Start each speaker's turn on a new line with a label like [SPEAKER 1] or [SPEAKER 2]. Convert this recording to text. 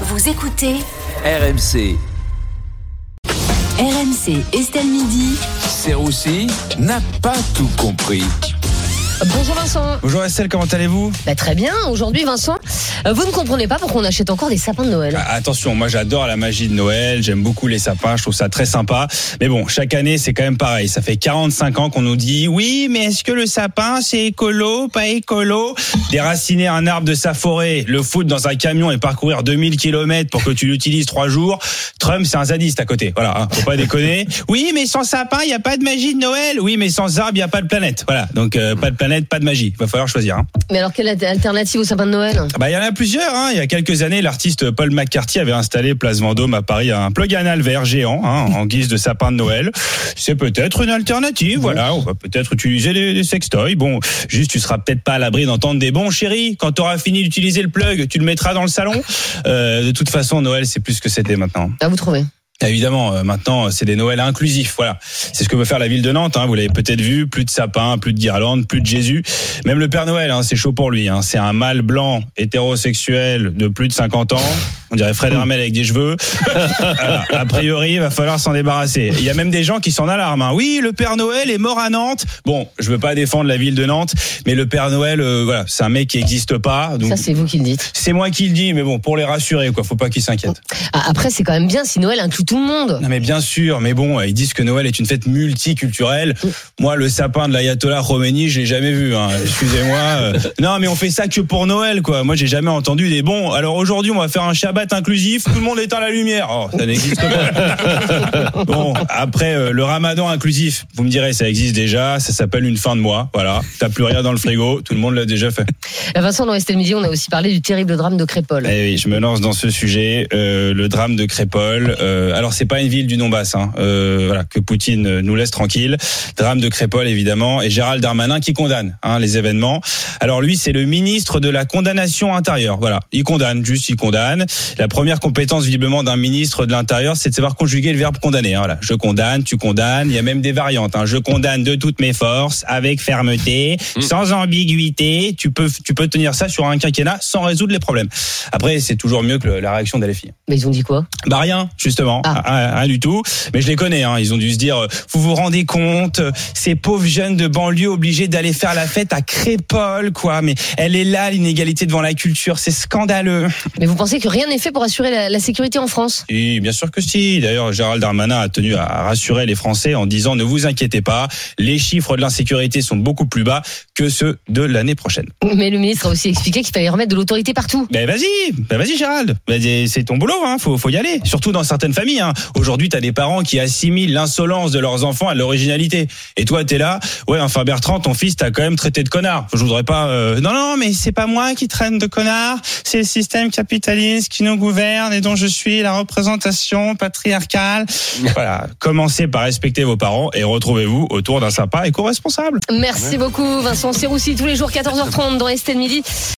[SPEAKER 1] Vous écoutez
[SPEAKER 2] RMC.
[SPEAKER 1] RMC Estelle Midi.
[SPEAKER 2] Serroussi n'a pas tout compris.
[SPEAKER 3] Bonjour Vincent.
[SPEAKER 4] Bonjour Estelle, comment allez-vous?
[SPEAKER 3] Bah, très bien. Aujourd'hui, Vincent, euh, vous ne comprenez pas pourquoi on achète encore des sapins de Noël.
[SPEAKER 4] Ah, Attention, moi j'adore la magie de Noël, j'aime beaucoup les sapins, je trouve ça très sympa. Mais bon, chaque année c'est quand même pareil. Ça fait 45 ans qu'on nous dit oui, mais est-ce que le sapin c'est écolo, pas écolo? Déraciner un arbre de sa forêt, le foutre dans un camion et parcourir 2000 km pour que tu l'utilises trois jours. Trump c'est un zadiste à côté. Voilà, hein, faut pas déconner. Oui, mais sans sapin, il y a pas de magie de Noël. Oui, mais sans arbre, il y a pas de planète. Voilà, donc euh, pas de planète, pas de magie. Va falloir choisir. Hein.
[SPEAKER 3] Mais alors, quelle alternative au sapin de Noël?
[SPEAKER 4] Bah, il y en a plusieurs. Hein. Il y a quelques années, l'artiste Paul McCarthy avait installé Place Vendôme à Paris un plug anal vert géant hein, en guise de sapin de Noël. C'est peut-être une alternative. Voilà, on va peut-être utiliser des, des sextoys. Bon, juste, tu seras peut-être pas à l'abri d'entendre des bons chéris. Quand tu auras fini d'utiliser le plug, tu le mettras dans le salon. Euh, de toute façon, Noël, c'est plus que c'était maintenant.
[SPEAKER 3] À vous trouver.
[SPEAKER 4] Évidemment, euh, maintenant, c'est des Noëls inclusifs. Voilà, c'est ce que veut faire la ville de Nantes. Hein. Vous l'avez peut-être vu, plus de sapins, plus de guirlandes, plus de Jésus. Même le Père Noël, hein, c'est chaud pour lui. Hein. C'est un mâle blanc hétérosexuel de plus de 50 ans. On dirait Fred Hermel avec des cheveux. Voilà. A priori, il va falloir s'en débarrasser. Il y a même des gens qui s'en alarment. hein. Oui, le Père Noël est mort à Nantes. Bon, je veux pas défendre la ville de Nantes, mais le Père Noël, euh, voilà, c'est un mec qui n'existe pas. Donc
[SPEAKER 3] Ça, c'est vous qui le dites.
[SPEAKER 4] c'est moi qui le dis, mais bon, pour les rassurer, quoi, faut pas qu'ils s'inquiètent.
[SPEAKER 3] Ah, après, c'est quand même bien si Noël inclut tout le monde.
[SPEAKER 4] Non mais bien sûr, mais bon, ils disent que Noël est une fête multiculturelle. Moi, le sapin de l'ayatollah Khomeini, je l'ai jamais vu. Hein. Excusez-moi. Euh, Non, mais on fait ça que pour Noël, quoi. Moi, j'ai jamais entendu des bons. Alors aujourd'hui, on va faire un Shabbat inclusif. Tout le monde éteint la lumière. Oh, ça n'existe pas. Bon, après euh, le Ramadan inclusif, vous me direz, ça existe déjà. Ça s'appelle une fin de mois. Voilà. T'as plus rien dans le frigo. Tout le monde l'a déjà fait.
[SPEAKER 3] Vincent, dans Estelle Midi, on a aussi parlé du terrible drame de Crépole.
[SPEAKER 4] Eh oui, je me lance dans ce sujet, euh, le drame de Crépole. Euh, alors c'est pas une ville du Donbass, hein, euh, voilà, que Poutine nous laisse tranquille. Drame de Crépole évidemment, et Gérald Darmanin qui condamne hein, les événements. Alors lui, c'est le ministre de la condamnation intérieure. Voilà, il condamne, juste il condamne. La première compétence visiblement d'un ministre de l'intérieur, c'est de savoir conjuguer le verbe condamner. hein, voilà, je condamne, tu condamnes. Il y a même des variantes. Hein. Je condamne de toutes mes forces, avec fermeté, sans ambiguïté. Tu peux, tu peux tenir ça sur un quinquennat sans résoudre les problèmes. Après, c'est toujours mieux que le- la réaction d'Alefi.
[SPEAKER 3] Mais ils ont dit quoi?
[SPEAKER 4] Bah rien, justement,
[SPEAKER 3] Ah.
[SPEAKER 4] rien, rien du tout. Mais je les connais, hein. ils ont dû se dire, vous vous rendez compte, ces pauvres jeunes de banlieue obligés d'aller faire la fête à Crépole, quoi. Mais elle est là, l'inégalité devant la culture, c'est scandaleux.
[SPEAKER 3] Mais vous pensez que rien n'est fait pour assurer la, la sécurité en France?
[SPEAKER 4] Oui, bien sûr que si. D'ailleurs, Gérald Darmanin a tenu à rassurer les Français en disant, ne vous inquiétez pas, les chiffres de l'insécurité sont beaucoup plus bas que ceux de l'année prochaine.
[SPEAKER 3] Mais le ministre a aussi expliqué qu'il fallait remettre de l'autorité partout.
[SPEAKER 4] Ben vas-y, ben vas-y Gérald. Ben, c'est ton boulot, hein. Faut, faut y aller. Surtout dans certaines familles. Hein. Aujourd'hui, t'as des parents qui assimilent l'insolence de leurs enfants à l'originalité. Et toi, t'es là. Ouais, enfin Bertrand, ton fils t'a quand même traité de connard. Je voudrais pas. Euh, Non, non, mais c'est pas moi qui traîne de connard. C'est le système capitaliste qui nous gouverne et dont je suis la représentation patriarcale. voilà. Commencez par respecter vos parents et retrouvez-vous autour d'un sympa éco-responsable.
[SPEAKER 3] Merci beaucoup, Vincent Serroussi, tous les jours 14h30 dans Estelle Midi.